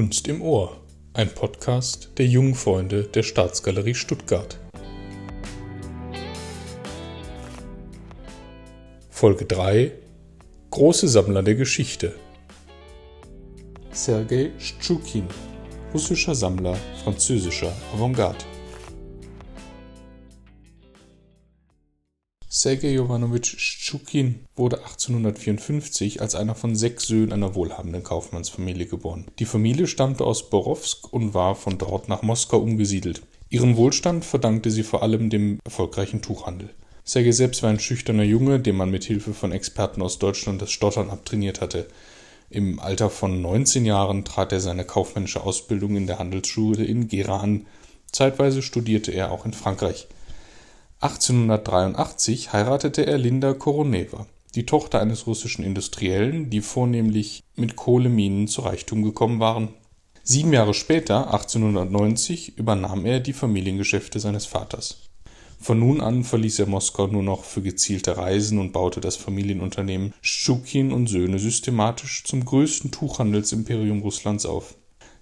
Kunst im Ohr, ein Podcast der jungen Freunde der Staatsgalerie Stuttgart. Folge 3 Große Sammler der Geschichte Sergei Schtschukin, russischer Sammler französischer Avantgarde. Sergei Jovanowitsch Schtschukin wurde 1854 als einer von sechs Söhnen einer wohlhabenden Kaufmannsfamilie geboren. Die Familie stammte aus Borowsk und war von dort nach Moskau umgesiedelt. Ihren Wohlstand verdankte sie vor allem dem erfolgreichen Tuchhandel. Sergei selbst war ein schüchterner Junge, dem man mit Hilfe von Experten aus Deutschland das Stottern abtrainiert hatte. Im Alter von 19 Jahren trat er seine kaufmännische Ausbildung in der Handelsschule in Gera an. Zeitweise studierte er auch in Frankreich. 1883 heiratete er Linda Koronewa, die Tochter eines russischen Industriellen, die vornehmlich mit Kohleminen zu Reichtum gekommen waren. Sieben Jahre später, 1890, übernahm er die Familiengeschäfte seines Vaters. Von nun an verließ er Moskau nur noch für gezielte Reisen und baute das Familienunternehmen Schukin und Söhne systematisch zum größten Tuchhandelsimperium Russlands auf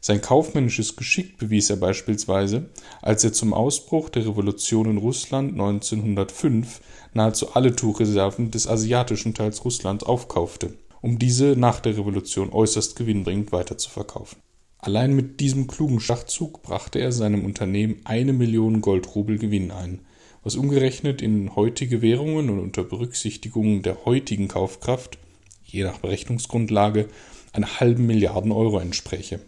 sein kaufmännisches Geschick bewies er beispielsweise, als er zum Ausbruch der Revolution in Russland 1905 nahezu alle Tuchreserven des asiatischen Teils Russlands aufkaufte, um diese nach der Revolution äußerst gewinnbringend weiterzuverkaufen. Allein mit diesem klugen Schachzug brachte er seinem Unternehmen eine Million Goldrubel Gewinn ein, was umgerechnet in heutige Währungen und unter Berücksichtigung der heutigen Kaufkraft, je nach Berechnungsgrundlage, einer halben Milliarden Euro entspräche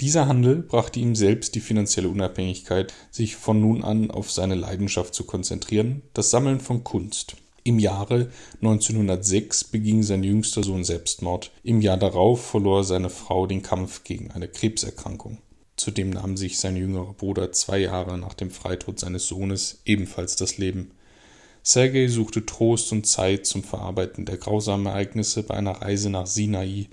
dieser Handel brachte ihm selbst die finanzielle Unabhängigkeit, sich von nun an auf seine Leidenschaft zu konzentrieren, das Sammeln von Kunst. Im Jahre 1906 beging sein jüngster Sohn Selbstmord. Im Jahr darauf verlor seine Frau den Kampf gegen eine Krebserkrankung. Zudem nahm sich sein jüngerer Bruder zwei Jahre nach dem Freitod seines Sohnes ebenfalls das Leben. Sergei suchte Trost und Zeit zum Verarbeiten der grausamen Ereignisse bei einer Reise nach Sinai,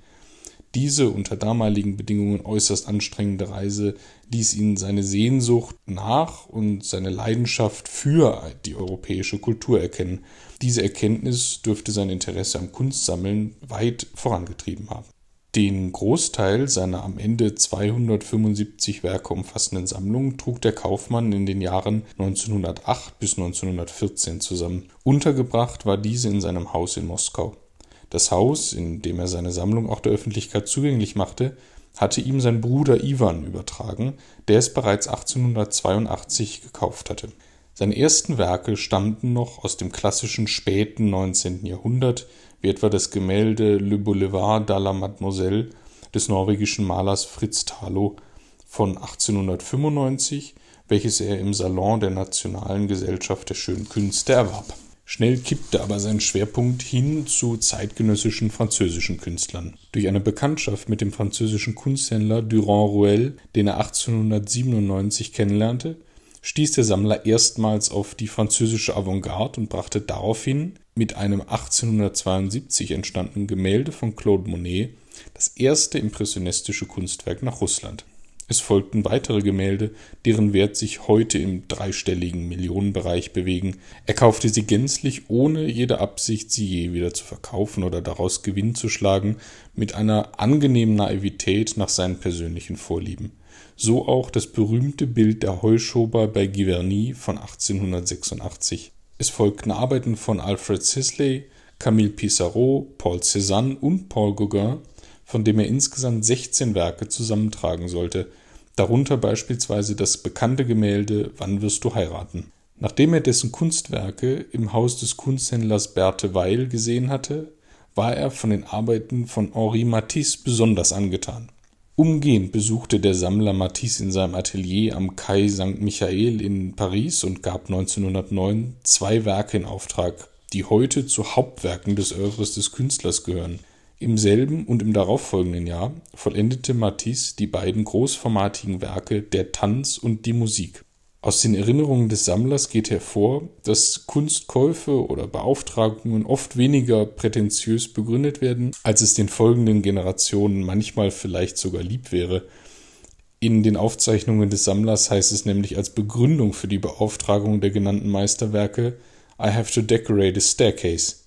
diese unter damaligen Bedingungen äußerst anstrengende Reise ließ ihn seine Sehnsucht nach und seine Leidenschaft für die europäische Kultur erkennen. Diese Erkenntnis dürfte sein Interesse am Kunstsammeln weit vorangetrieben haben. Den Großteil seiner am Ende 275 Werke umfassenden Sammlung trug der Kaufmann in den Jahren 1908 bis 1914 zusammen. Untergebracht war diese in seinem Haus in Moskau. Das Haus, in dem er seine Sammlung auch der Öffentlichkeit zugänglich machte, hatte ihm sein Bruder Iwan übertragen, der es bereits 1882 gekauft hatte. Seine ersten Werke stammten noch aus dem klassischen späten 19. Jahrhundert, wie etwa das Gemälde Le Boulevard de la Mademoiselle des norwegischen Malers Fritz Thalo von 1895, welches er im Salon der Nationalen Gesellschaft der Schönen Künste erwarb Schnell kippte aber sein Schwerpunkt hin zu zeitgenössischen französischen Künstlern. Durch eine Bekanntschaft mit dem französischen Kunsthändler Durand Ruel, den er 1897 kennenlernte, stieß der Sammler erstmals auf die französische Avantgarde und brachte daraufhin mit einem 1872 entstandenen Gemälde von Claude Monet das erste impressionistische Kunstwerk nach Russland es folgten weitere Gemälde, deren Wert sich heute im dreistelligen Millionenbereich bewegen. Er kaufte sie gänzlich, ohne jede Absicht, sie je wieder zu verkaufen oder daraus Gewinn zu schlagen, mit einer angenehmen Naivität nach seinen persönlichen Vorlieben. So auch das berühmte Bild der Heuschober bei Giverny von 1886. Es folgten Arbeiten von Alfred Sisley, Camille Pissarro, Paul Cézanne und Paul Gauguin, von dem er insgesamt 16 Werke zusammentragen sollte, darunter beispielsweise das bekannte Gemälde Wann wirst du heiraten? Nachdem er dessen Kunstwerke im Haus des Kunsthändlers Berthe Weil gesehen hatte, war er von den Arbeiten von Henri Matisse besonders angetan. Umgehend besuchte der Sammler Matisse in seinem Atelier am Quai St. Michael in Paris und gab 1909 zwei Werke in Auftrag, die heute zu Hauptwerken des Œuvres des Künstlers gehören im selben und im darauffolgenden Jahr vollendete Matisse die beiden großformatigen Werke Der Tanz und die Musik. Aus den Erinnerungen des Sammlers geht hervor, dass Kunstkäufe oder Beauftragungen oft weniger prätentiös begründet werden, als es den folgenden Generationen manchmal vielleicht sogar lieb wäre. In den Aufzeichnungen des Sammlers heißt es nämlich als Begründung für die Beauftragung der genannten Meisterwerke I have to decorate a staircase.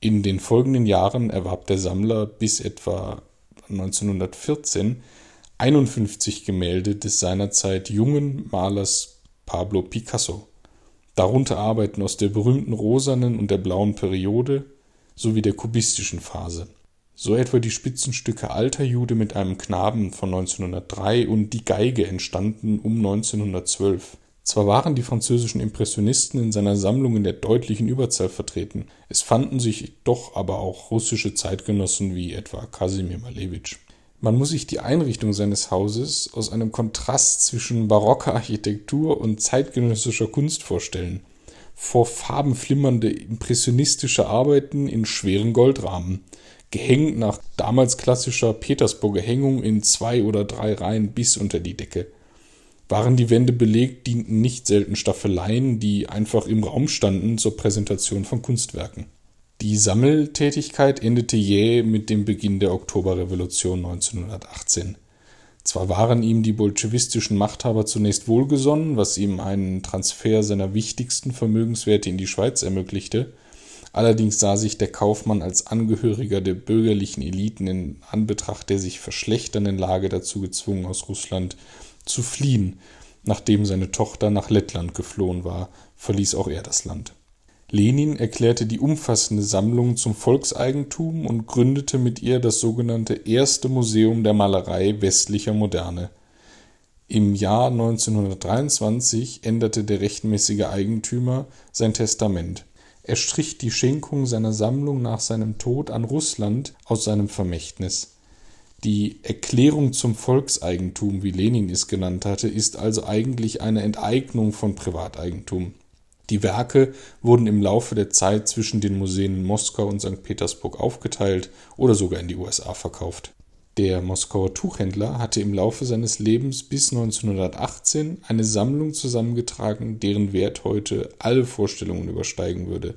In den folgenden Jahren erwarb der Sammler bis etwa 1914 51 Gemälde des seinerzeit jungen Malers Pablo Picasso. Darunter Arbeiten aus der berühmten rosanen und der blauen Periode sowie der kubistischen Phase. So etwa die Spitzenstücke Alter Jude mit einem Knaben von 1903 und Die Geige entstanden um 1912. Zwar waren die französischen Impressionisten in seiner Sammlung in der deutlichen Überzahl vertreten, es fanden sich doch aber auch russische Zeitgenossen wie etwa Kasimir Malevich. Man muss sich die Einrichtung seines Hauses aus einem Kontrast zwischen barocker Architektur und zeitgenössischer Kunst vorstellen. Vor Farben flimmernde impressionistische Arbeiten in schweren Goldrahmen, gehängt nach damals klassischer Petersburger Hängung in zwei oder drei Reihen bis unter die Decke. Waren die Wände belegt, dienten nicht selten Staffeleien, die einfach im Raum standen, zur Präsentation von Kunstwerken. Die Sammeltätigkeit endete jäh mit dem Beginn der Oktoberrevolution 1918. Zwar waren ihm die bolschewistischen Machthaber zunächst wohlgesonnen, was ihm einen Transfer seiner wichtigsten Vermögenswerte in die Schweiz ermöglichte, allerdings sah sich der Kaufmann als Angehöriger der bürgerlichen Eliten in Anbetracht der sich verschlechternden Lage dazu gezwungen, aus Russland zu fliehen. Nachdem seine Tochter nach Lettland geflohen war, verließ auch er das Land Lenin erklärte die umfassende Sammlung zum Volkseigentum und gründete mit ihr das sogenannte Erste Museum der Malerei westlicher Moderne. Im Jahr 1923 änderte der rechtmäßige Eigentümer sein Testament. Er strich die Schenkung seiner Sammlung nach seinem Tod an Russland aus seinem Vermächtnis. Die Erklärung zum Volkseigentum, wie Lenin es genannt hatte, ist also eigentlich eine Enteignung von Privateigentum die Werke wurden im Laufe der Zeit zwischen den Museen in Moskau und St. Petersburg aufgeteilt oder sogar in die USA verkauft. Der Moskauer Tuchhändler hatte im Laufe seines Lebens bis 1918 eine Sammlung zusammengetragen, deren Wert heute alle Vorstellungen übersteigen würde.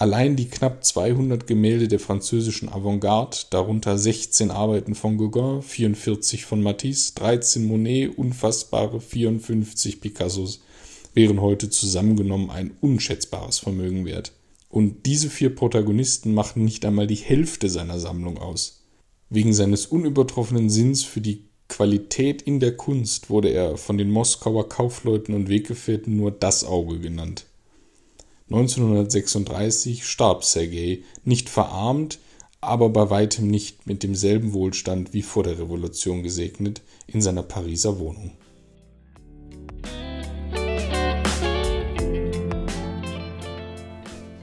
Allein die knapp 200 Gemälde der französischen Avantgarde, darunter 16 Arbeiten von Gauguin, 44 von Matisse, 13 Monet, unfassbare 54 Picassos, wären heute zusammengenommen ein unschätzbares Vermögen wert. Und diese vier Protagonisten machen nicht einmal die Hälfte seiner Sammlung aus. Wegen seines unübertroffenen Sinns für die Qualität in der Kunst wurde er von den Moskauer Kaufleuten und Weggefährten nur das Auge genannt. 1936 starb Sergei, nicht verarmt, aber bei weitem nicht mit demselben Wohlstand wie vor der Revolution gesegnet, in seiner Pariser Wohnung.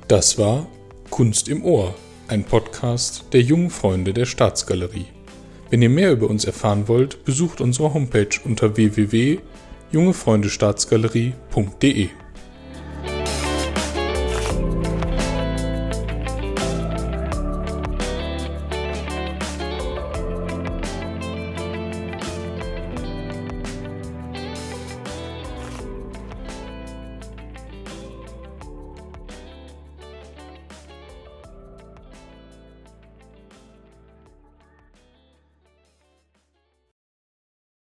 Das war Kunst im Ohr, ein Podcast der jungen Freunde der Staatsgalerie. Wenn ihr mehr über uns erfahren wollt, besucht unsere Homepage unter www.jungefreundestaatsgalerie.de.